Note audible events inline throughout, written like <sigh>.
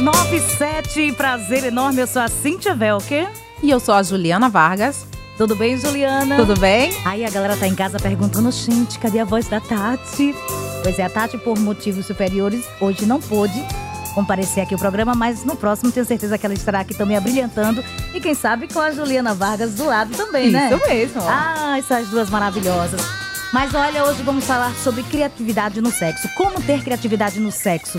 97. Prazer enorme, eu sou a Cíntia Velker. E eu sou a Juliana Vargas. Tudo bem, Juliana? Tudo bem? Aí a galera tá em casa perguntando, gente, cadê a voz da Tati? Pois é, a Tati, por motivos superiores, hoje não pôde comparecer aqui ao programa, mas no próximo tenho certeza que ela estará aqui também abrilhantando. E quem sabe com a Juliana Vargas do lado também, Isso né? Isso mesmo. Ah, essas duas maravilhosas. Mas olha, hoje vamos falar sobre criatividade no sexo. Como ter criatividade no sexo.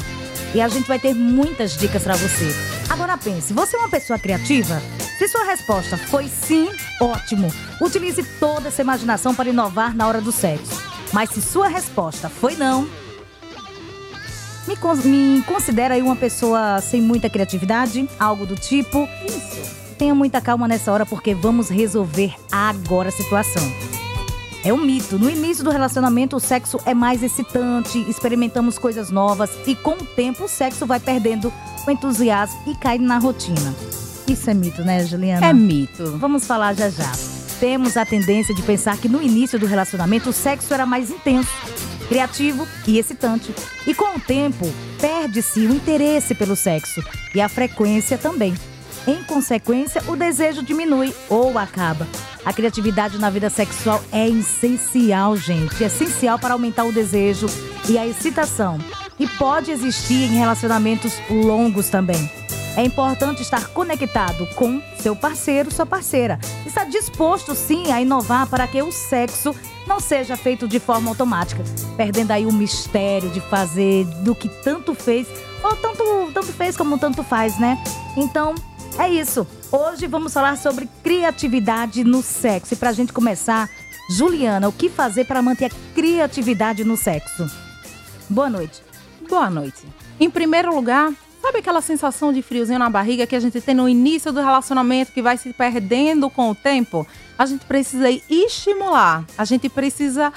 E a gente vai ter muitas dicas para você. Agora pense, você é uma pessoa criativa? Se sua resposta foi sim, ótimo. Utilize toda essa imaginação para inovar na hora do sexo. Mas se sua resposta foi não, me, me considera aí uma pessoa sem muita criatividade, algo do tipo. Isso. Tenha muita calma nessa hora porque vamos resolver agora a situação. É um mito. No início do relacionamento, o sexo é mais excitante, experimentamos coisas novas e com o tempo o sexo vai perdendo o entusiasmo e cai na rotina. Isso é mito, né, Juliana? É mito. Vamos falar já já. Temos a tendência de pensar que no início do relacionamento o sexo era mais intenso, criativo e excitante. E com o tempo, perde-se o interesse pelo sexo e a frequência também. Em consequência, o desejo diminui ou acaba. A criatividade na vida sexual é essencial, gente. É essencial para aumentar o desejo e a excitação. E pode existir em relacionamentos longos também. É importante estar conectado com seu parceiro, sua parceira. Estar disposto, sim, a inovar para que o sexo não seja feito de forma automática, perdendo aí o mistério de fazer do que tanto fez, ou tanto, tanto fez como tanto faz, né? Então, é isso. Hoje vamos falar sobre criatividade no sexo. E pra gente começar, Juliana, o que fazer para manter a criatividade no sexo? Boa noite. Boa noite. Em primeiro lugar, sabe aquela sensação de friozinho na barriga que a gente tem no início do relacionamento que vai se perdendo com o tempo? A gente precisa estimular, a gente precisa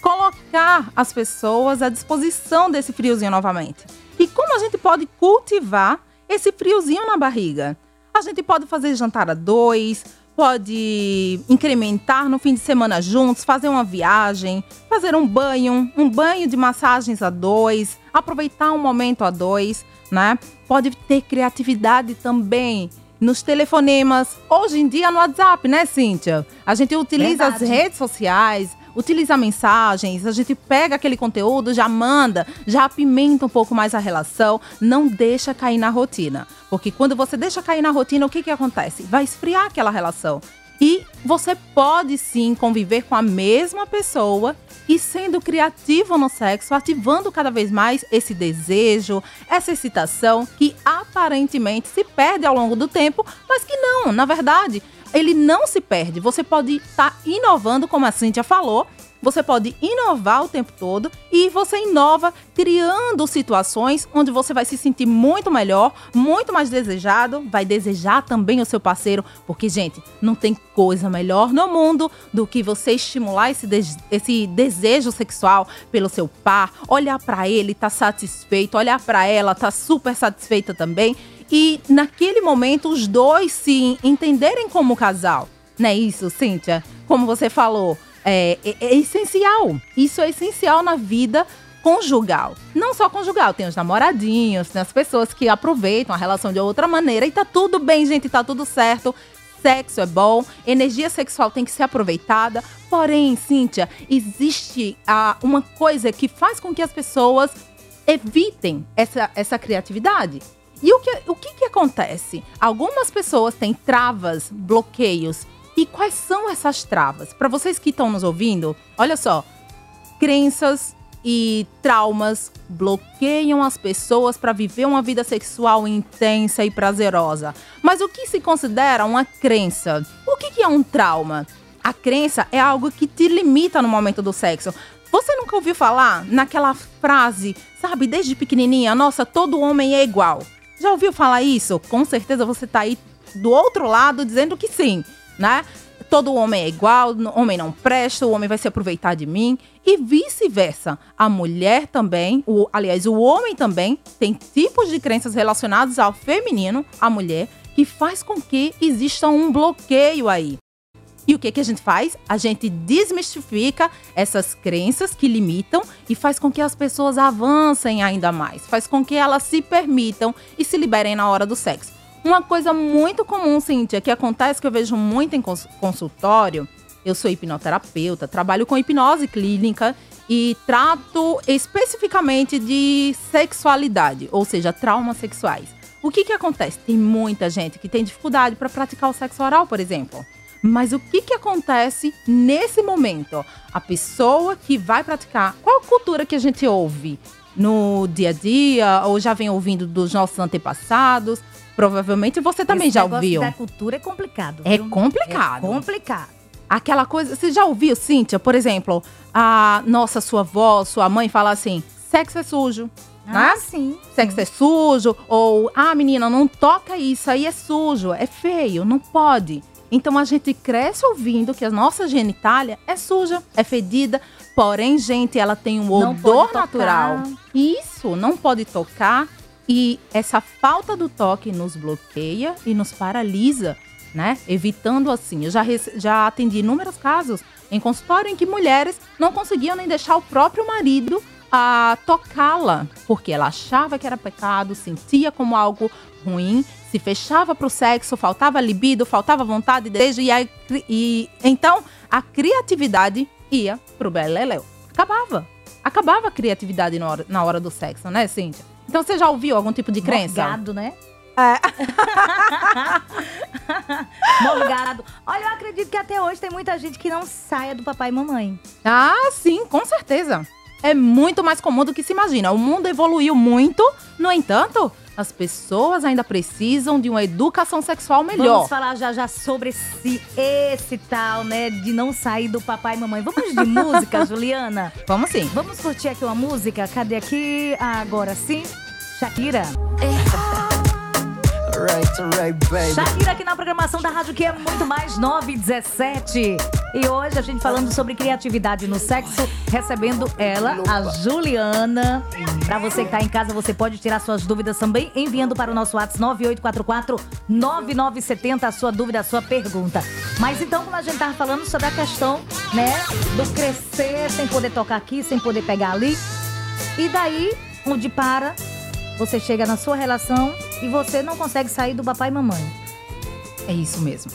colocar as pessoas à disposição desse friozinho novamente. E como a gente pode cultivar esse friozinho na barriga? A gente pode fazer jantar a dois, pode incrementar no fim de semana juntos, fazer uma viagem, fazer um banho, um banho de massagens a dois, aproveitar um momento a dois, né? Pode ter criatividade também nos telefonemas, hoje em dia no WhatsApp, né, Cíntia? A gente utiliza Verdade. as redes sociais, utiliza mensagens, a gente pega aquele conteúdo, já manda, já apimenta um pouco mais a relação, não deixa cair na rotina. Porque quando você deixa cair na rotina, o que, que acontece? Vai esfriar aquela relação. E você pode sim conviver com a mesma pessoa e sendo criativo no sexo, ativando cada vez mais esse desejo, essa excitação que aparentemente se perde ao longo do tempo, mas que não, na verdade, ele não se perde. Você pode estar inovando, como a Cíntia falou, você pode inovar o tempo todo e você inova criando situações onde você vai se sentir muito melhor, muito mais desejado, vai desejar também o seu parceiro, porque, gente, não tem coisa melhor no mundo do que você estimular esse, de esse desejo sexual pelo seu par, olhar para ele, tá satisfeito, olhar para ela, tá super satisfeita também. E naquele momento os dois se entenderem como casal. Não é isso, Cíntia? Como você falou, é, é, é essencial. Isso é essencial na vida conjugal. Não só conjugal, tem os namoradinhos, tem as pessoas que aproveitam a relação de outra maneira e tá tudo bem, gente, tá tudo certo. Sexo é bom, energia sexual tem que ser aproveitada. Porém, Cíntia, existe ah, uma coisa que faz com que as pessoas evitem essa, essa criatividade. E o que, o que, que acontece? Algumas pessoas têm travas, bloqueios. E quais são essas travas? Para vocês que estão nos ouvindo, olha só. Crenças e traumas bloqueiam as pessoas para viver uma vida sexual intensa e prazerosa. Mas o que se considera uma crença? O que, que é um trauma? A crença é algo que te limita no momento do sexo. Você nunca ouviu falar naquela frase, sabe, desde pequenininha, nossa, todo homem é igual. Já ouviu falar isso? Com certeza você tá aí do outro lado dizendo que sim, né? Todo homem é igual, homem não presta, o homem vai se aproveitar de mim e vice-versa. A mulher também, o, aliás, o homem também tem tipos de crenças relacionados ao feminino, a mulher, que faz com que exista um bloqueio aí. E o que, que a gente faz? A gente desmistifica essas crenças que limitam e faz com que as pessoas avancem ainda mais. Faz com que elas se permitam e se liberem na hora do sexo. Uma coisa muito comum, Cíntia, que acontece que eu vejo muito em consultório. Eu sou hipnoterapeuta, trabalho com hipnose clínica e trato especificamente de sexualidade, ou seja, traumas sexuais. O que que acontece? Tem muita gente que tem dificuldade para praticar o sexo oral, por exemplo. Mas o que, que acontece nesse momento? A pessoa que vai praticar, qual cultura que a gente ouve no dia a dia, ou já vem ouvindo dos nossos antepassados? Provavelmente você também Esse já ouviu. da cultura é complicado. É viu? complicado. É complicado. Aquela coisa. Você já ouviu, Cíntia? Por exemplo, a nossa, sua avó, sua mãe fala assim: sexo é sujo. Ah, né? sim. Sexo é sujo, ou ah, menina, não toca isso, aí é sujo, é feio, não pode. Então a gente cresce ouvindo que a nossa genitália é suja, é fedida, porém, gente, ela tem um Não odor natural. Isso, não pode tocar. E essa falta do toque nos bloqueia e nos paralisa, né? Evitando assim. Eu já, já atendi inúmeros casos em consultório em que mulheres não conseguiam nem deixar o próprio marido a tocá-la, porque ela achava que era pecado, sentia como algo ruim, se fechava para o sexo, faltava libido, faltava vontade, desejo, e, a cri- e então a criatividade ia pro beleléu. Acabava. Acabava a criatividade na hora, na hora do sexo, né, Cíntia? Então você já ouviu algum tipo de crença? Morgado, né? É. <laughs> Morgado. Olha, eu acredito que até hoje tem muita gente que não saia do papai e mamãe. Ah, sim, com certeza. É muito mais comum do que se imagina. O mundo evoluiu muito, no entanto, as pessoas ainda precisam de uma educação sexual melhor. Vamos falar já já sobre esse, esse tal, né, de não sair do papai e mamãe. Vamos de música, <laughs> Juliana? Vamos sim. Vamos curtir aqui uma música? Cadê aqui? Agora sim. Shakira. Alright, alright, baby. Shakira aqui na programação da rádio que é muito mais 9 e 17. E hoje a gente falando sobre criatividade no sexo, recebendo ela, a Juliana. Pra você que tá em casa, você pode tirar suas dúvidas também enviando para o nosso WhatsApp 9844 9970 a sua dúvida, a sua pergunta. Mas então, como a gente tava falando sobre a questão, né, do crescer sem poder tocar aqui, sem poder pegar ali. E daí, onde para, você chega na sua relação e você não consegue sair do papai e mamãe. É isso mesmo.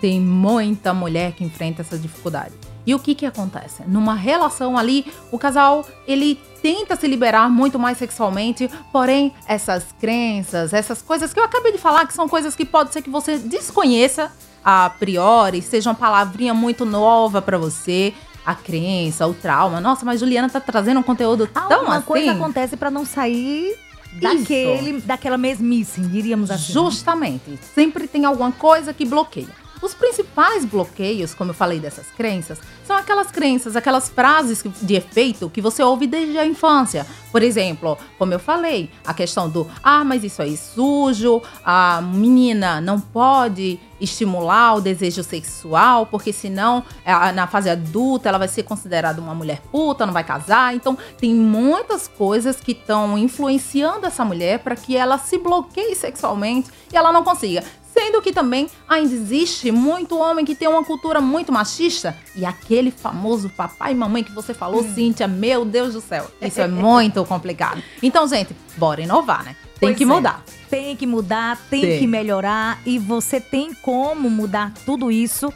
Tem muita mulher que enfrenta essa dificuldade. E o que que acontece? Numa relação ali, o casal, ele tenta se liberar muito mais sexualmente, porém, essas crenças, essas coisas que eu acabei de falar, que são coisas que pode ser que você desconheça a priori, seja uma palavrinha muito nova pra você, a crença, o trauma. Nossa, mas Juliana tá trazendo um conteúdo tão Alguma assim. coisa acontece pra não sair daquele, daquela mesmice, diríamos assim. Justamente. Sempre tem alguma coisa que bloqueia. Os principais bloqueios, como eu falei dessas crenças, são aquelas crenças, aquelas frases de efeito que você ouve desde a infância. Por exemplo, como eu falei, a questão do ah, mas isso aí é sujo, a menina não pode estimular o desejo sexual, porque senão eh, na fase adulta ela vai ser considerada uma mulher puta, não vai casar. Então tem muitas coisas que estão influenciando essa mulher para que ela se bloqueie sexualmente e ela não consiga. Sendo que também ainda existe muito homem que tem uma cultura muito machista. E aquele famoso papai e mamãe que você falou, Hum. Cíntia, meu Deus do céu. Isso é <laughs> muito complicado. Então, gente, bora inovar, né? Tem Pois que é. mudar. Tem que mudar, tem, Tem. que melhorar e você tem como mudar tudo isso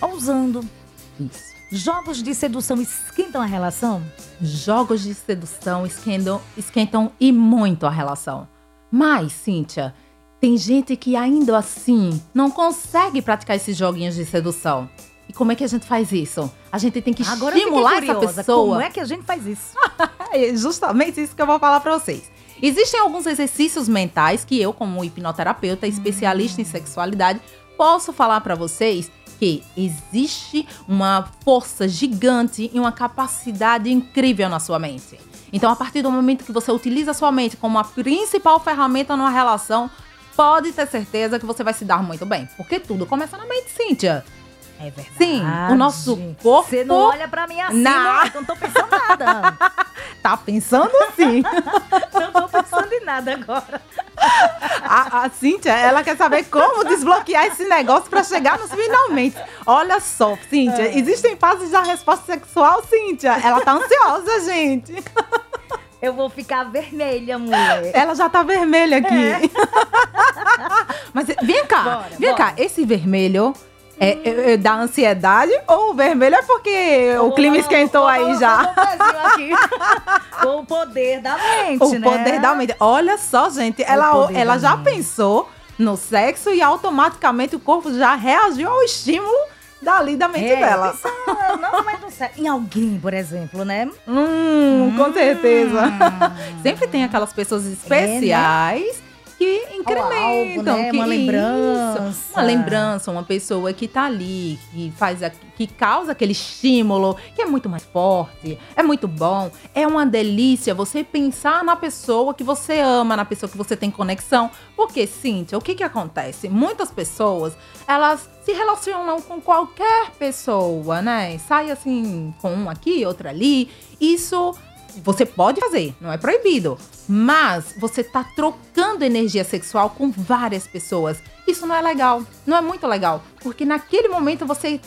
ousando. Isso. Jogos de sedução esquentam a relação? Jogos de sedução esquentam, esquentam e muito a relação. Mas, Cíntia, tem gente que ainda assim não consegue praticar esses joguinhos de sedução. E como é que a gente faz isso? A gente tem que Agora estimular essa curiosa, pessoa. Como é que a gente faz isso? <laughs> É justamente isso que eu vou falar pra vocês. Existem alguns exercícios mentais que eu, como hipnoterapeuta, especialista em sexualidade, posso falar pra vocês que existe uma força gigante e uma capacidade incrível na sua mente. Então, a partir do momento que você utiliza a sua mente como a principal ferramenta numa relação, pode ter certeza que você vai se dar muito bem. Porque tudo começa na mente, Cíntia. É verdade. Sim, o nosso corpo. Você não olha pra mim assim, Não. não, tô pensando nada. <laughs> Tá pensando sim. <laughs> não tô pensando em nada agora. a, a Cíntia, ela quer saber como desbloquear esse negócio pra chegar nos finalmente. Olha só, Cíntia, É. existem fases da resposta sexual, Cíntia. Ela tá ansiosa, gente. <laughs> Eu vou ficar vermelha, mulher. <laughs> Ela já tá vermelha aqui. <laughs> Mas vem cá, Bora, vem bora. cá, esse vermelho é, é- é da ansiedade ou o vermelho é porque o clima esquentou aí já? O poder da mente, O né? poder da mente. Olha só, gente, ela, ela já mente. pensou no sexo e automaticamente o corpo já reagiu ao estímulo dali da mente É, dela. pensa, não, mas não. Em alguém, por exemplo, né? Hum, com certeza. Sempre tem aquelas pessoas especiais que incrementam. né? que Uma isso. lembrança. Uma lembrança, uma pessoa que tá ali, que faz a- que causa aquele estímulo, que é muito mais forte, é muito bom. É uma delícia você pensar na pessoa que você ama, na pessoa que você tem conexão. Porque, Cíntia, o que que acontece? Muitas pessoas, elas se relacionam com qualquer pessoa, né? Sai assim, com um aqui, outro ali. Isso você pode fazer, não é proibido. Mas você tá trocando energia sexual com várias pessoas. Isso não é legal. Não é muito legal. Porque naquele momento você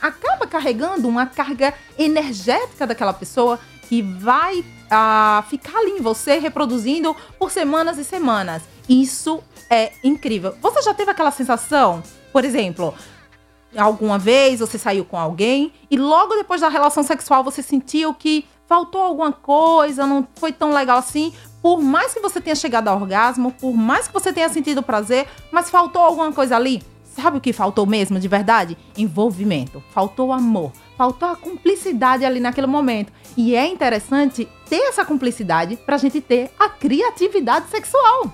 acaba carregando uma carga energética daquela pessoa que vai ah, ficar ali em você reproduzindo por semanas e semanas. Isso é incrível. Você já teve aquela sensação, por exemplo, alguma vez você saiu com alguém e logo depois da relação sexual você sentiu que faltou alguma coisa, não foi tão legal assim. Por mais que você tenha chegado ao orgasmo, por mais que você tenha sentido prazer, mas faltou alguma coisa ali. Sabe o que faltou mesmo, de verdade? Envolvimento. Faltou amor. Faltou a cumplicidade ali naquele momento. E é interessante ter essa cumplicidade pra gente ter a criatividade sexual.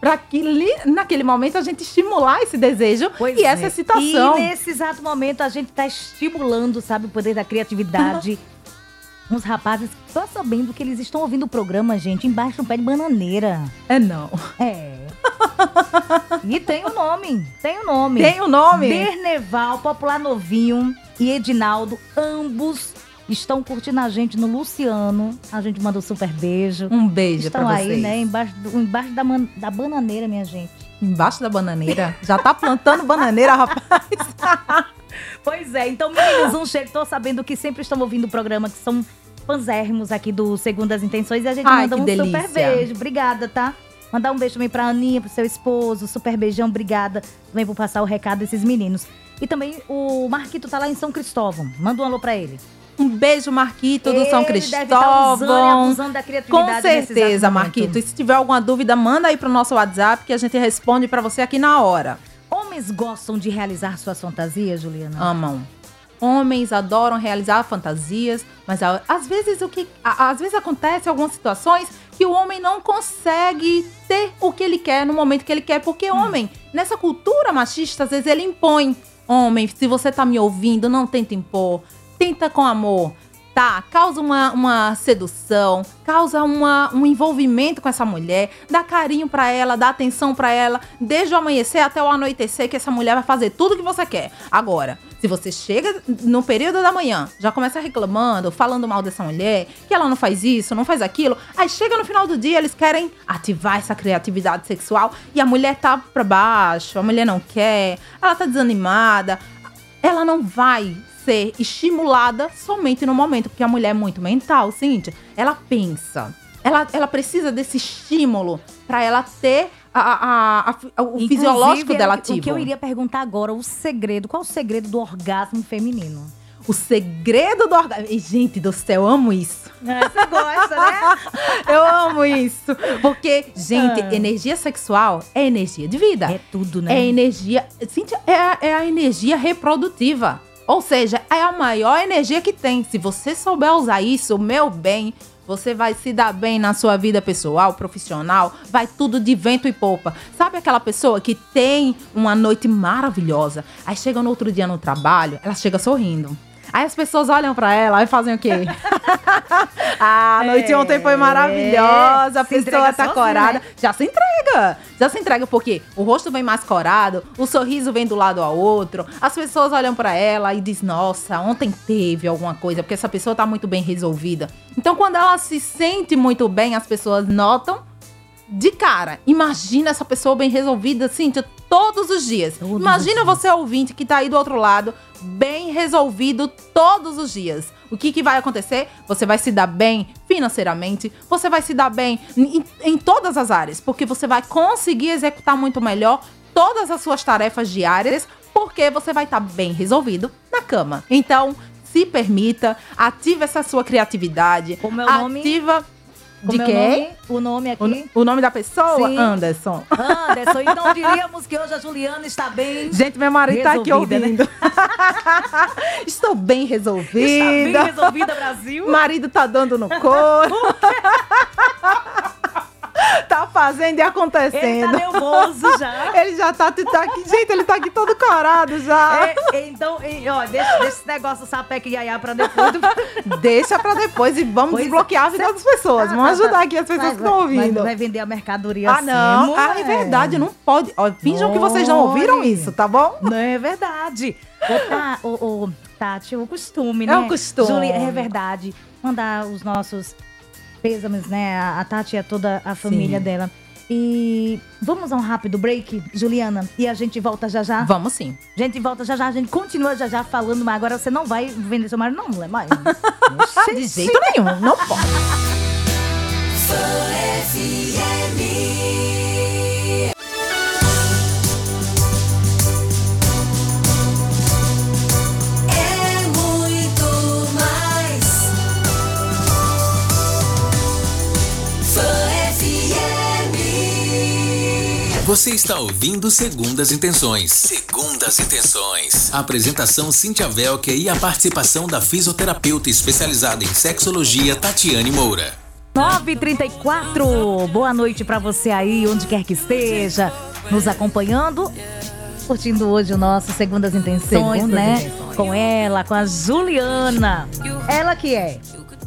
Pra que naquele momento a gente estimular esse desejo Pois e é. essa excitação. E nesse exato momento a gente tá estimulando, sabe, o poder da criatividade. Uns rapazes, tô sabendo que eles estão ouvindo o programa, gente, embaixo do pé de bananeira. É não. É. <laughs> e tem o nome, tem o nome. Tem o nome? Berneval, Popular Novinho e Edinaldo, ambos estão curtindo a gente no Luciano. A gente manda um super beijo. Um beijo Estão pra aí, vocês. né? Embaixo, do- embaixo da, man- da bananeira, minha gente. Embaixo da bananeira. Já tá plantando bananeira, rapaz. <laughs> Pois é, então, meninos, um cheiro. Tô sabendo que sempre estão ouvindo o programa, que são fanzérrimos aqui do Segundas Intenções. E a gente Ai, manda um delícia. super beijo. Obrigada, tá? Mandar um beijo também pra Aninha, pro seu esposo. Super beijão, obrigada. Também vou passar o recado desses meninos. E também o Marquito tá lá em São Cristóvão. Manda um alô pra ele. Um beijo, Marquito do São Ele deve tá usando Cristóvão. abusando da Com certeza. Marquito. E se tiver alguma dúvida, manda aí pro nosso WhatsApp que a gente responde pra você aqui na hora. Homens gostam de realizar suas fantasias, Juliana? Amam. Homens adoram realizar fantasias, mas às vezes o que às vezes acontece algumas situações que o homem não consegue ter o que ele quer no momento que ele quer, porque homem, nessa cultura machista, às vezes ele impõe. Homem, se você tá me ouvindo, não tenta impor, tenta com amor. Tá, causa uma, uma sedução, causa uma, um envolvimento com essa mulher, dá carinho pra ela, dá atenção pra ela, desde o amanhecer até o anoitecer, que essa mulher vai fazer tudo que você quer. Agora, se você chega no período da manhã, já começa reclamando, falando mal dessa mulher, que ela não faz isso, não faz aquilo, aí chega no final do dia, eles querem ativar essa criatividade sexual e a mulher tá pra baixo, a mulher não quer, ela tá desanimada, ela não vai ser estimulada somente no momento, porque a mulher é muito mental, Cíntia. Ela pensa. Ela, ela precisa desse estímulo pra ela ter a, a- a- o Inclusive, fisiológico dela ativo. O que eu iria perguntar agora, o segredo. Qual o segredo do orgasmo feminino? O segredo do orgasmo. Gente do céu, eu amo isso. Você gosta, né? <laughs> Eu amo isso. Porque, gente, Ah. energia sexual é energia de vida. É tudo, né? É energia. Cíntia, é, é a energia reprodutiva. Ou seja, é a maior energia que tem. Se você souber usar isso, meu bem, você vai se dar bem na sua vida pessoal, profissional, vai tudo de vento e popa. Sabe aquela pessoa que tem uma noite maravilhosa, aí chega no outro dia no trabalho, ela chega sorrindo. Aí as pessoas olham pra ela e fazem o quê? <laughs> ah, a noite É, ontem foi maravilhosa, a pessoa tá sozinha, corada. né? Já se entrega. Já se entrega porque o rosto vem mais corado, o sorriso vem do lado ao outro. As pessoas olham pra ela e diz: "Nossa, ontem teve alguma coisa, porque essa pessoa tá muito bem resolvida". Então, quando ela se sente muito bem, as pessoas notam de cara. Imagina essa pessoa bem resolvida, Cíntia, todos os dias. Imagina você ouvinte que tá aí do outro lado, bem resolvido todos os dias. O que, que vai acontecer? Você vai se dar bem financeiramente, você vai se dar bem em, em todas as áreas, porque você vai conseguir executar muito melhor todas as suas tarefas diárias, porque você vai estar bem resolvido na cama. Então, se permita, ative essa sua criatividade. Como é o nome? Ativa de Como é o quem? nome? O nome O, aqui? o nome da pessoa? Sim. Anderson. Anderson. <laughs> Então diríamos que hoje a Juliana está bem. Gente, meu marido tá aqui né? ouvindo. <laughs> Estou bem resolvida. Está bem resolvida, Brasil. Marido tá dando no couro. <laughs> tá fazendo e Ele tá acontecendo. nervoso já. <laughs> Ele já tá, tá aqui. Gente, ele tá aqui todo corado já. É, então, e, ó, deixa, deixa esse negócio sapeca e iaiá pra depois. do- <laughs> Deixa pra depois e vamos Pois é. desbloquear a vida das pessoas. Ah, Vamos tá, ajudar tá. aqui as pessoas Vai- que estão ouvindo. Vai vender a mercadoria Ah, assim, não. Ah, é verdade. Não pode. Ó, finjam que vocês não ouviram isso, tá bom? Não é verdade. Tá, ô, ô, Tati, o costume, né? É o costume. Juli, é verdade. Mandar os nossos pêsames, né? A, Tati e a toda a família Sim. dela. E vamos a um rápido break, Juliana, e a gente volta já já. Vamos sim. A gente volta já já, a gente continua já já falando, mas agora você não vai vender seu marido, não, mulher, mas... <laughs> De jeito nenhum. Não pode. Você está ouvindo Segundas Intenções. Segundas Intenções. A apresentação Cíntia Velker e a participação da fisioterapeuta especializada em sexologia Tatiane Moura. 9h34, boa noite pra você aí, onde quer que esteja, nos acompanhando. Curtindo hoje o nosso Segundas Intenções, Segundas né? Intenções. Com ela, com a Juliana. Ela que é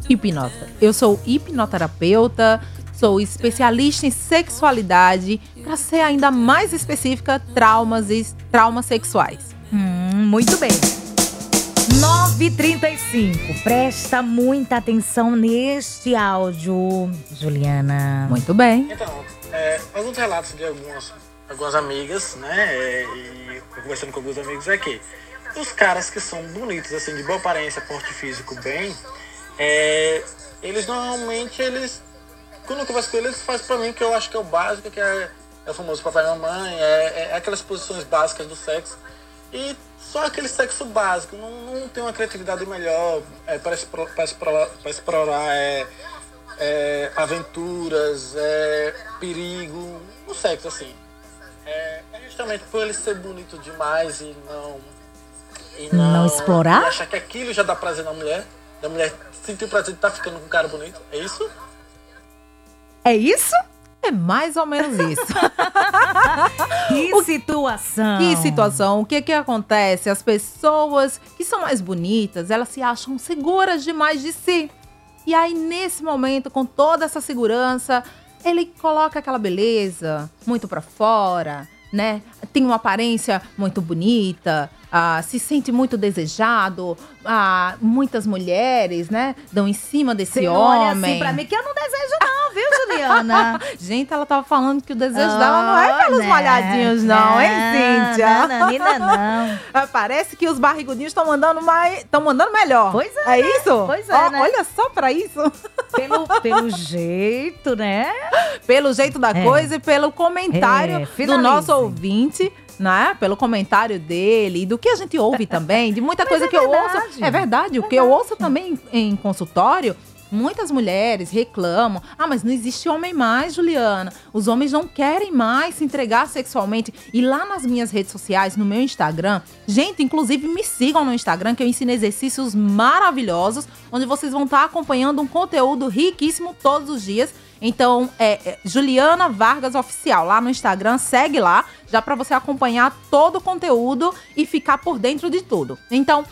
Hipnota. Eu sou hipnoterapeuta, sou especialista em sexualidade, para ser ainda mais específica, traumas e traumas sexuais. Hum, muito bem. 9h35. Presta muita atenção neste áudio, Juliana. Muito bem. Então, é, alguns relatos de algumas, algumas amigas, né? é, e conversando com alguns amigos é que os caras que são bonitos, assim, de boa aparência, porte físico bem, é, eles normalmente, eles. Quando eu converso com eles, eles fazem pra mim que eu acho que é o básico, que é, é o famoso papai e mamãe, é, é aquelas posições básicas do sexo. E só aquele sexo básico, não, não tem uma criatividade melhor é, para, explorar, para explorar, para explorar é, é, aventuras, é, perigo, no sexo, assim. É, é justamente por ele ser bonito demais e não. E não, Não explorar? e achar que aquilo já dá prazer na mulher. Da mulher sentir o prazer de estar ficando com um cara bonito. É isso? É isso? É mais ou menos isso. <laughs> Que situação. Que situação? O que que acontece? As pessoas que são mais bonitas, elas se acham seguras demais de si. E aí, nesse momento, com toda essa segurança, ele coloca aquela beleza muito pra fora, né? Tem uma aparência muito bonita, ah, se sente muito desejado. Ah, muitas mulheres, né, dão em cima desse Você olha homem. assim pra mim que eu não desejo não, viu, Juliana? <laughs> Gente, ela tava falando que o desejo dela não é pelos Oh, molhadinhos, não, hein, Cíntia? Não, não, não, não. <laughs> Ah, Parece que os barrigudinhos estão mandando mais, estão mandando melhor. Pois é, É né? isso? Pois é, Ó, né? Olha só pra isso. Pelo, pelo jeito, né? Pelo jeito da É. coisa e pelo comentário É, do nosso ouvinte, né? Pelo comentário dele e do que a gente ouve também, de muita <laughs> coisa é que eu verdade. ouço. É verdade, o que eu ouço também em consultório Muitas mulheres reclamam: ah, mas não existe homem mais, Juliana. Os homens não querem mais se entregar sexualmente. E lá nas minhas redes sociais, no meu Instagram, gente, inclusive me sigam no Instagram, que eu ensino exercícios maravilhosos, onde vocês vão estar acompanhando um conteúdo riquíssimo todos os dias. Então, é, é Juliana Vargas Oficial, lá no Instagram, segue lá, já para você acompanhar todo o conteúdo e ficar por dentro de tudo. Então,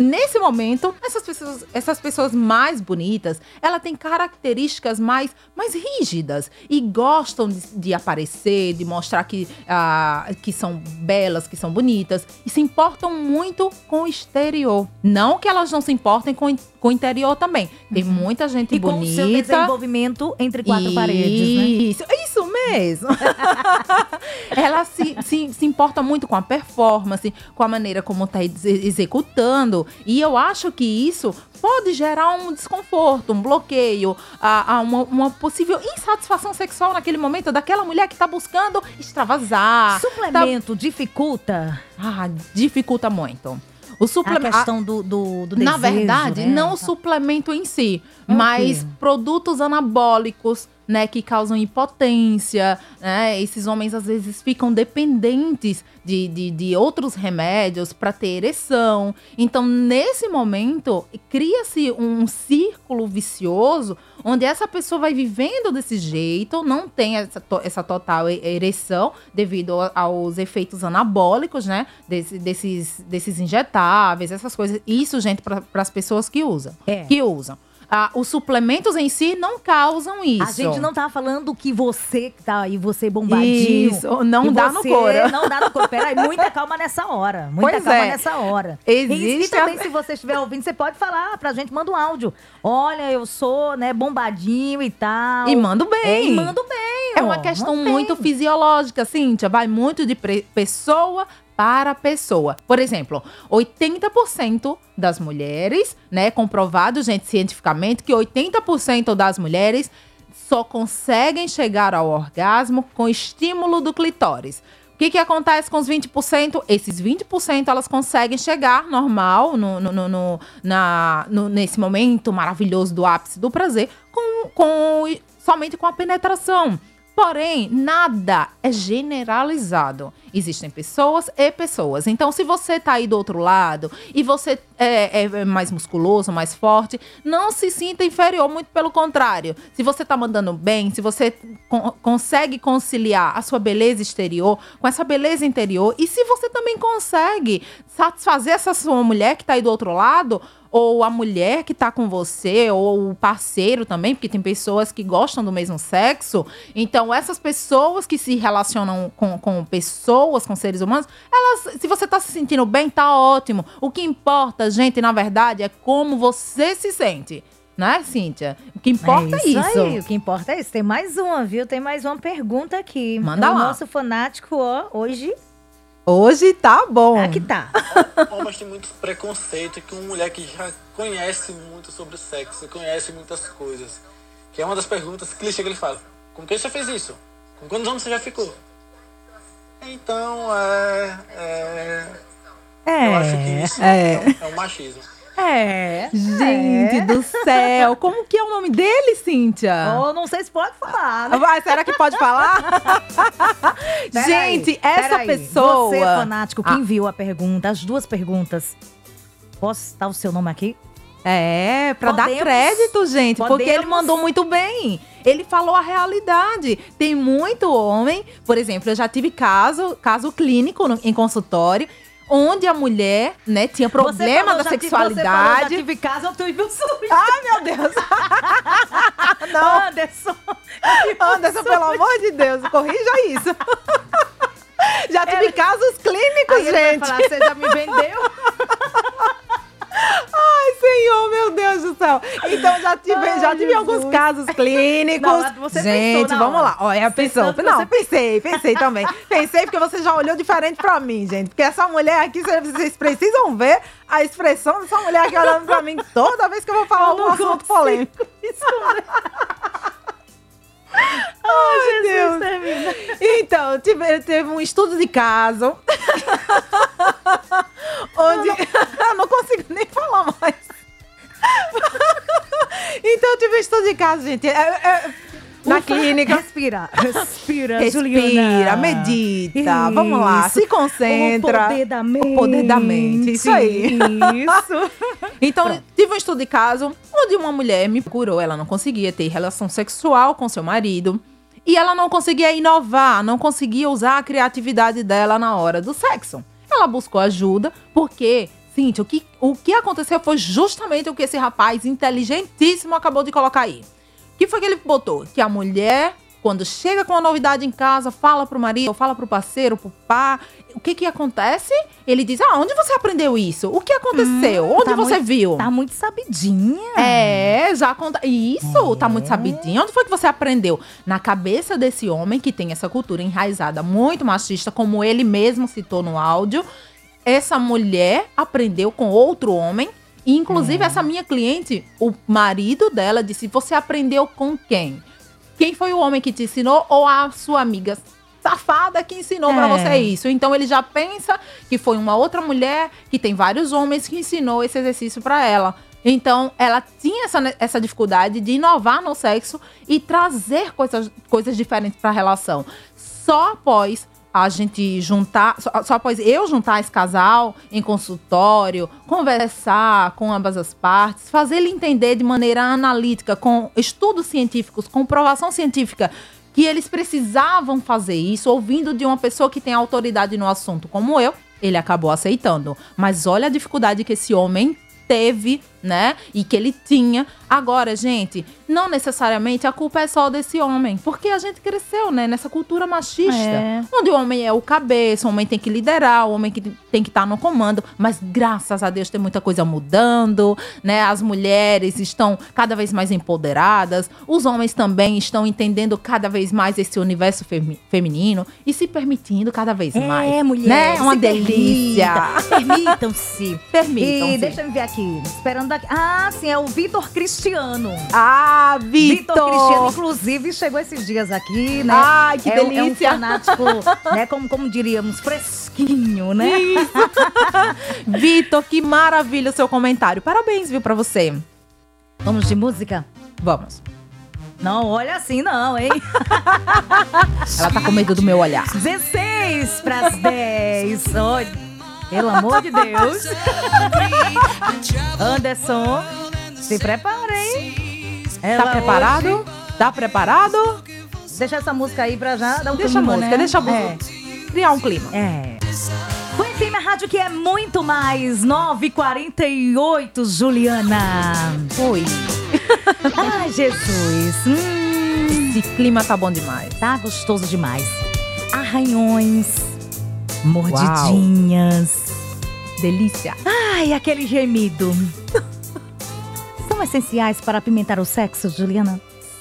nesse momento, essas pessoas, essas pessoas mais bonitas, ela tem características mais, mais rígidas e gostam de, de aparecer, de mostrar que, ah, que são belas, que são bonitas e se importam muito com o exterior. Não que elas não se importem com, com o interior também. Tem muita gente E com o bonita. seu desenvolvimento entre quatro paredes, né? Isso, isso mesmo. <laughs> Ela se, se, se importa muito com a performance, com a maneira como está executando. E eu acho que isso pode gerar um desconforto, um bloqueio, a, a uma, uma possível insatisfação sexual naquele momento daquela mulher que está buscando extravasar. Suplemento dificulta Ah, dificulta muito. O a suplemento. questão do, do, do Na desejo, verdade, né? não o Tá. suplemento em si, É mas produtos anabólicos, né, que causam impotência, né? Esses homens às vezes ficam dependentes de, de, de outros remédios para ter ereção. Então, nesse momento, cria-se um círculo vicioso onde essa pessoa vai vivendo desse jeito, não tem essa, to- essa total ereção devido aos efeitos anabólicos, né? Desse- desses, desses injetáveis, essas coisas. Isso, gente, para as pessoas que usam. É. Que usam. Ah, os suplementos em si não causam isso. A gente não tá falando que você que tá aí, você bombadinho. Isso, não dá no couro. Não dá no couro. Peraí, muita <laughs> calma nessa hora. Muita Pois calma é. nessa hora. Existe E, e também, a- se você estiver ouvindo, você pode falar pra gente, manda um áudio. Olha, eu sou, né, bombadinho e tal. E mando bem. É, e mando bem. É uma questão muito fisiológica, Cíntia. Vai muito de pessoa para pessoa. Por exemplo, 80% das mulheres, né, comprovado, gente, cientificamente, que 80% das mulheres só conseguem chegar ao orgasmo com estímulo do clitóris. O que, que acontece com os 20%? Esses 20% elas conseguem chegar normal, no, no- no- no- na, no- nesse momento maravilhoso do ápice do prazer, com, com somente com a penetração. Porém, nada é generalizado. Existem pessoas e pessoas. Então, se você tá aí do outro lado e você é, é mais musculoso, mais forte, não se sinta inferior, muito pelo contrário. Se você tá mandando bem, se você con- consegue conciliar a sua beleza exterior com essa beleza interior, e se você também consegue satisfazer essa sua mulher que tá aí do outro lado, ou a mulher que tá com você, ou o parceiro também, porque tem pessoas que gostam do mesmo sexo. Então, essas pessoas que se relacionam com, com pessoas, com seres humanos, elas, se você tá se sentindo bem, tá ótimo. O que importa, gente, na verdade, é como você se sente. Né, Cíntia? O que importa é isso. aí, o que importa é isso. Tem mais uma, viu? Tem mais uma pergunta aqui. Manda o lá. nosso fanático, ó, hoje, Hoje tá bom. aqui tá. Homens têm muito preconceito que uma mulher que já conhece muito sobre o sexo, conhece muitas coisas. Que é uma das perguntas que ele chega e ele fala: Com quem você fez isso? Com quantos anos você já ficou? Então, é. é eu acho que isso é. é, um machismo. É. Gente do céu, como que é o nome dele, Cíntia? Oh, não sei se pode falar, né? Vai, será que pode falar? <laughs> Gente, essa peraí. pessoa. Você, fanático, que Ah. enviou a pergunta, as duas perguntas. Posso citar o seu nome aqui? É, pra dar Podemos- crédito, gente, porque ele podemos- mandou muito bem. Ele falou a realidade. Tem muito homem, por exemplo, eu já tive caso, caso clínico no- em consultório, onde a mulher, né, tinha problema da já tive- Você falou, já sexualidade. tive casa, <laughs> eu tive um susto. Ai, meu Deus. Não, Anderson. Anderson, pelo amor de Deus, corrija isso. <laughs> Já tive casos clínicos, Aí gente. falar, você já me vendeu? <laughs> Deus céu. Então já tive, Ai, já tive Jesus. alguns casos clínicos. Não, Gente, vamos lá. Olha, a pessoa. Não, você- pensei, pensei também. Pensei porque você já olhou diferente pra mim, gente. Porque essa mulher aqui, vocês- precisam ver a expressão dessa mulher aqui olhando pra mim toda vez que eu vou falar Eu não assunto polêmico. <laughs> Ai, Deus. termina. Então, tive, teve um estudo de caso. <laughs> onde. <laughs> eu não consigo nem falar mais. <laughs> Então eu tive um estudo de caso, gente. É, é, na Ufa, clínica. Respira, <laughs> respira, Respira, Juliana. medita. Vamos lá, Isso. se concentra. O poder da mente. O poder da mente, isso aí. Isso. <laughs> Então, tive um estudo de caso onde uma mulher me procurou, ela não conseguia ter relação sexual com seu marido. E ela não conseguia inovar, não conseguia usar a criatividade dela na hora do sexo. Ela buscou ajuda, porque, Cíntia, o que, o que aconteceu foi justamente o que esse rapaz inteligentíssimo acabou de colocar aí. O que foi que ele botou? Que a mulher, quando chega com uma novidade em casa, fala pro marido, fala pro parceiro, pro pá. O que que acontece? Ele diz: Ah, onde você aprendeu isso? O que aconteceu? onde tá você muito- viu? Tá muito sabidinha. É, já conta. Isso, tá muito sabidinho. Onde foi que você aprendeu? Na cabeça desse homem que tem essa cultura enraizada, muito machista, como ele mesmo citou no áudio. Essa mulher aprendeu com outro homem. E, inclusive, essa minha cliente, o marido dela disse: Você aprendeu com quem? Quem foi o homem que te ensinou ou a sua amiga safada que ensinou É. você isso? Então ele já pensa que foi uma outra mulher que tem vários homens que ensinou esse exercício pra ela. Então, ela tinha essa, essa dificuldade de inovar no sexo e trazer coisas, coisas diferentes pra relação. Só após a gente juntar, só, só após eu juntar esse casal em consultório, conversar com ambas as partes, fazer ele entender de maneira analítica, com estudos científicos, comprovação científica, que eles precisavam fazer isso, ouvindo de uma pessoa que tem autoridade no assunto como eu, ele acabou aceitando. Mas olha a dificuldade que esse homem teve, né? E que ele tinha. Agora, gente, não necessariamente a culpa é só desse homem, porque a gente cresceu, né, nessa cultura machista, É. onde o homem é o cabeça, o homem tem que liderar, o homem que tem que estar no comando, mas graças a Deus tem muita coisa mudando, né? As mulheres estão cada vez mais empoderadas, os homens também estão entendendo cada vez mais esse universo femi- feminino e se permitindo cada vez mais. É, mulher. Né? É uma delícia. permita. Permitam-se. <laughs> Permitam-se. E deixa eu ver aqui. Esperando aqui. Ah, sim, é o Vitor Cristiano. Ah, Vitor Cristiano, Vitor! inclusive, chegou esses dias aqui, né? Ai, que é, um- É um delícia! fanático, né? Como, como diríamos, fresquinho, né? <laughs> Vitor, que maravilha o seu comentário. Parabéns, viu, pra você. Vamos de música? Vamos. Não, olha assim não, hein? <laughs> Ela tá com medo do meu olhar. 16 para as 10. Olha, pelo amor de Deus. Anderson, se prepara, hein? Ela Tá preparado? hoje- Tá preparado? Deixa essa música aí pra já dar um Deixa a clima, música, né? deixa a música. Criar um clima. É. é. Foi FM a rádio que é muito mais. 9h48, Juliana. Oi. <laughs> Ai, Jesus. Hum, Esse clima tá bom demais. tá gostoso demais. Arranhões, mordidinhas. Delícia. Ai, aquele gemido. <laughs> São essenciais para apimentar o sexo, Juliana?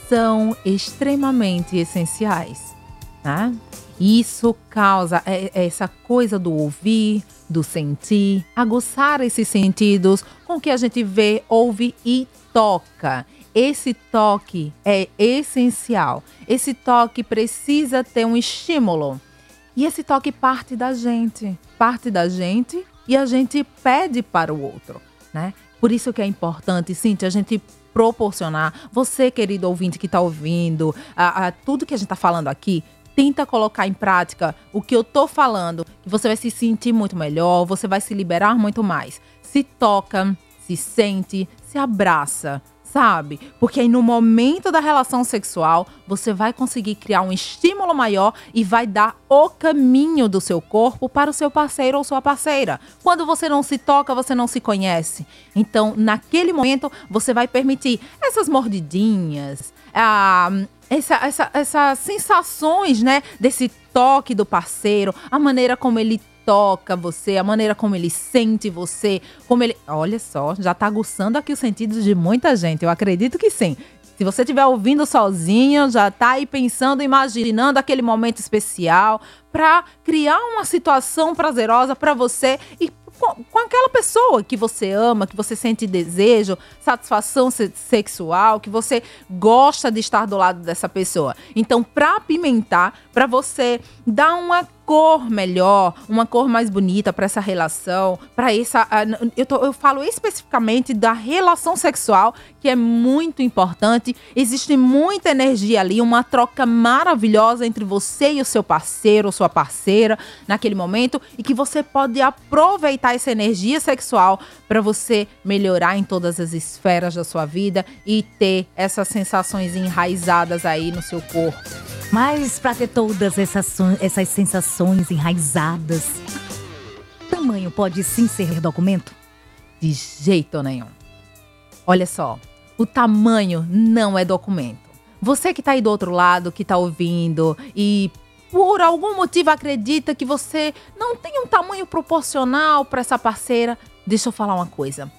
São extremamente essenciais, né? Isso causa é- é essa coisa do ouvir, do sentir, aguçar esses sentidos com o que a gente vê, ouve e toca. Esse toque é essencial. Esse toque precisa ter um estímulo. E esse toque parte da gente, parte da gente e a gente pede para o outro, né? Por isso que é importante, Cintia, a gente proporcionar. Você, querido ouvinte que está ouvindo, a, a- tudo que a gente está falando aqui, tenta colocar em prática o que eu tô falando, que você vai se sentir muito melhor, você vai se liberar muito mais. Se toca, se sente, se abraça, sabe? Porque aí no momento da relação sexual, você vai conseguir criar um estímulo maior e vai dar o caminho do seu corpo para o seu parceiro ou sua parceira. Quando você não se toca, você não se conhece. Então, naquele momento, você vai permitir essas mordidinhas, ah, essa, essa, essas sensações, né? Desse toque do parceiro, a maneira como ele toca você, a maneira como ele sente você, como ele. Olha só, já tá aguçando aqui os sentidos de muita gente. Eu acredito que sim. Se você estiver ouvindo sozinho, já tá aí pensando, imaginando aquele momento especial para criar uma situação prazerosa para você e com, aquela pessoa que você ama, que você sente desejo, satisfação se- sexual, que você gosta de estar do lado dessa pessoa. Então, para apimentar, para você dar uma cor melhor, uma cor mais bonita para essa relação, para essa. ah, eu, tô- eu falo especificamente da relação sexual, que é muito importante. Existe muita energia ali, uma troca maravilhosa entre você e o seu parceiro ou sua parceira naquele momento, e que você pode aproveitar essa energia sexual para você melhorar em todas as esferas da sua vida e ter essas sensações enraizadas aí no seu corpo. Mas para ter todas essas, essas sensações enraizadas, tamanho pode sim ser documento? De jeito nenhum. Olha só, o tamanho não é documento. Você que tá aí do outro lado, que tá ouvindo e por algum motivo acredita que você não tem um tamanho proporcional para essa parceira, deixa eu falar uma coisa.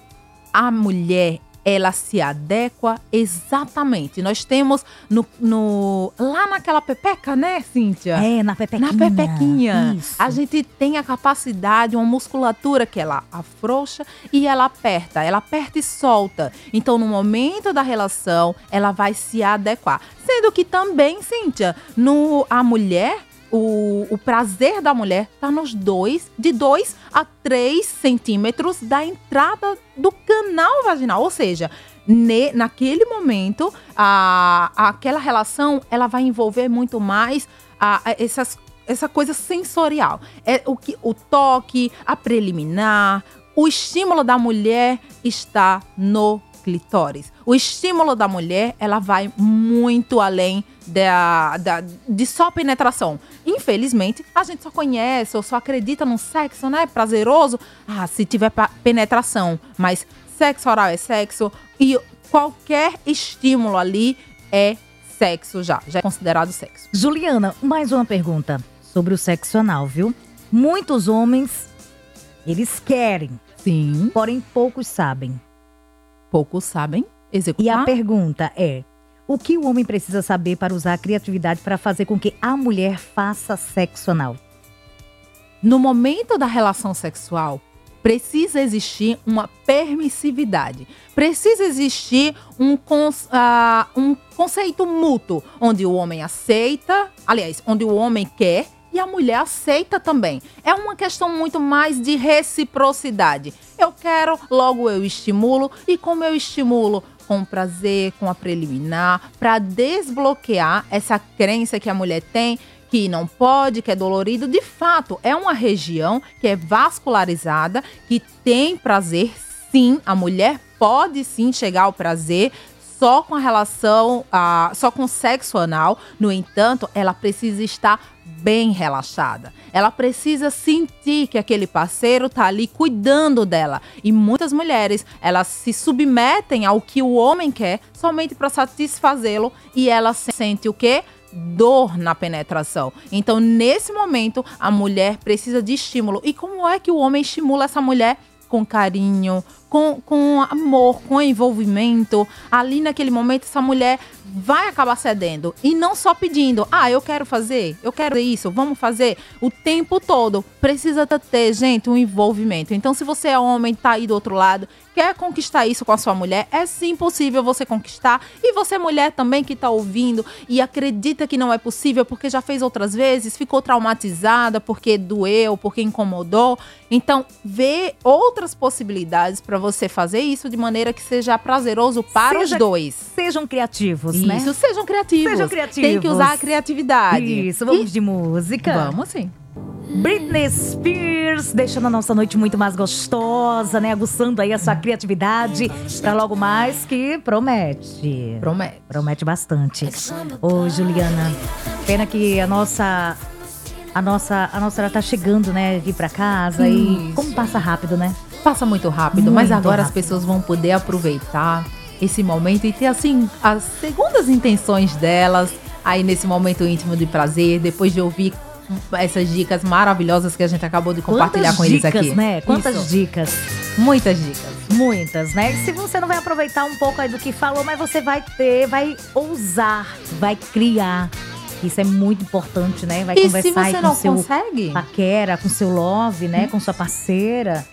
A mulher, ela se adequa exatamente. Nós temos no, no- lá naquela pepeca, né, Cíntia? É, na pepequinha. Na pepequinha. Isso. A gente tem a capacidade, uma musculatura que ela afrouxa e ela aperta. Ela aperta e solta. Então, no momento da relação, ela vai se adequar. Sendo que também, Cíntia, no, a mulher, o, o prazer da mulher tá nos dois, de 2 a 3 centímetros da entrada do canal vaginal. Ou seja, ne- naquele momento, a, aquela relação ela vai envolver muito mais a- a essas, essa coisa sensorial. É o, que, o toque, a preliminar, o estímulo da mulher está no clitóris. O estímulo da mulher, ela vai muito além da, da- de só penetração. Infelizmente, a gente só conhece ou só acredita no sexo, né? Prazeroso. Ah, se tiver penetração. Mas sexo oral é sexo e qualquer estímulo ali é sexo já. Já é considerado sexo. Juliana, mais uma pergunta sobre o sexo anal, viu? Muitos homens, eles querem, Sim. porém poucos sabem. Poucos sabem executar. E a pergunta é: o que o homem precisa saber para usar a criatividade para fazer com que a mulher faça sexo anal? No momento da relação sexual, precisa existir uma permissividade. Precisa existir um, cons- ah, um conceito mútuo, onde o homem aceita, aliás, onde o homem quer e a mulher aceita também. É uma questão muito mais de reciprocidade. Eu quero, logo eu estimulo, e como eu estimulo? Com prazer, com a preliminar, para desbloquear essa crença que a mulher tem que não pode, que é dolorido, de fato, é uma região que é vascularizada, que tem prazer, sim. A mulher pode sim chegar ao prazer só com a relação, ah, só com sexo anal. No entanto, ela precisa estar bem relaxada. Ela precisa sentir que aquele parceiro tá ali cuidando dela. E muitas mulheres, elas se submetem ao que o homem quer somente para satisfazê-lo e ela sente o quê? dor na penetração. Então, nesse momento, a mulher precisa de estímulo. E como é que o homem estimula essa mulher? Com carinho, com, com amor, com envolvimento. Ali naquele momento, essa mulher vai acabar cedendo. E não só pedindo, ah, eu quero fazer, eu quero isso, vamos fazer. O tempo todo precisa ter, gente, um envolvimento. Então, se você é homem, tá aí do outro lado, quer conquistar isso com a sua mulher, é sim possível você conquistar. E você, mulher também que tá ouvindo e acredita que não é possível porque já fez outras vezes, ficou traumatizada porque doeu, porque incomodou. Então, vê outras possibilidades para você fazer isso de maneira que seja prazeroso para Seja- os dois. Sejam criativos, né? Isso, sejam criativos. Sejam Tem que criativos. usar a criatividade. Isso, vamos E- de música. Vamos sim. Britney Spears, deixando a nossa noite muito mais gostosa, né? Aguçando aí a sua criatividade pra logo mais que promete. Promete. Promete bastante. Ô, Juliana, pena que a nossa. A nossa, a nossa hora tá chegando, né, aqui pra casa e Isso. como passa rápido, né? Passa muito rápido, Muito mas agora as rápido. pessoas vão poder aproveitar esse momento e ter, assim, as segundas intenções delas aí nesse momento íntimo de prazer, depois de ouvir essas dicas maravilhosas que a gente acabou de compartilhar Quantas com eles dicas, aqui. né? Quantas Isso. dicas. Muitas dicas. Muitas, né? E se você não vai aproveitar um pouco aí do que falou, mas você vai ter, vai ousar, vai criar. Isso é muito importante, né? Vai e se conversar aí você com não seu consegue, paquera, com seu love, né? Com sua parceira.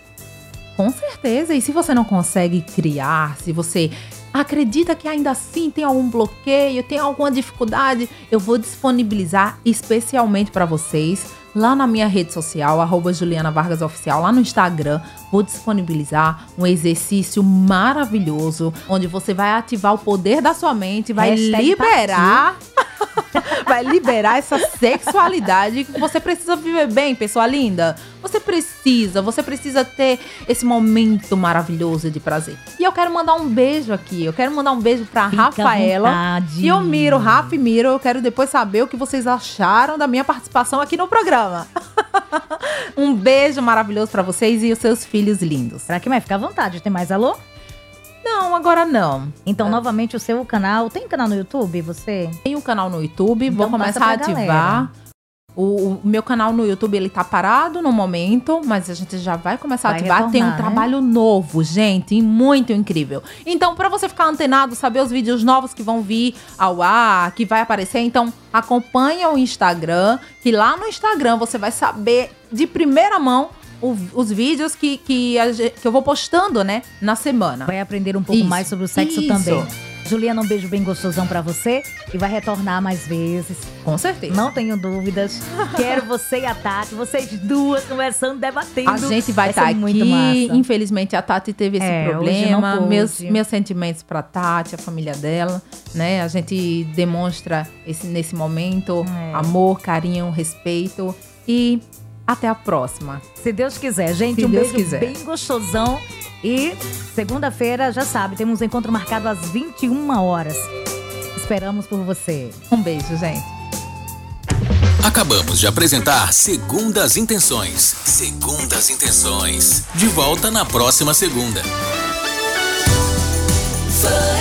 Com certeza. E se você não consegue criar, se você acredita que ainda assim tem algum bloqueio, tem alguma dificuldade, eu vou disponibilizar especialmente para vocês lá na minha rede social, arroba Juliana Vargas Oficial, lá no Instagram, vou disponibilizar um exercício maravilhoso, onde você vai ativar o poder da sua mente, vai Hashtag liberar. <laughs> vai liberar essa sexualidade que você precisa viver bem, pessoa linda. Você precisa, você precisa ter esse momento maravilhoso de prazer. E eu quero mandar um beijo aqui. Eu quero mandar um beijo pra Fica Rafaela e o Miro, Rafa e Miro. Eu quero depois saber o que vocês acharam da minha participação aqui no programa. <laughs> um beijo maravilhoso pra vocês e os seus filhos lindos. Será que vai ficar à vontade? Tem mais alô? Não, agora não. Então, novamente, o seu canal. Tem canal no YouTube, você? Tem um canal no YouTube, Então vou começar a ativar. galera. O, o meu canal no YouTube, ele tá parado no momento, mas a gente já vai começar Vai a ativar. Tem um né? trabalho novo, gente, e muito incrível. Então, pra você ficar antenado, saber os vídeos novos que vão vir ao ar, que vai aparecer, então acompanha o Instagram, que lá no Instagram você vai saber de primeira mão o- os vídeos que, que, a que eu vou postando, né, na semana. Vai aprender um pouco Isso, mais sobre o sexo isso. também. Juliana, um beijo bem gostosão pra você e vai retornar mais vezes. Com certeza. Não tenho dúvidas. Quero você e a Tati, vocês duas conversando, debatendo. A gente vai estar ser aqui. massa. Infelizmente, a Tati teve esse É, problema. Meus, meus sentimentos pra Tati, a família dela, né? A gente demonstra esse, nesse momento É. amor, carinho, respeito. E até a próxima. Se Deus quiser, gente, Se um Deus beijo quiser. bem gostosão. E segunda-feira, já sabe, temos um encontro marcado às 21 horas. Esperamos por você. Um beijo, gente. Acabamos de apresentar Segundas Intenções. Segundas Intenções. De volta na próxima segunda. Fã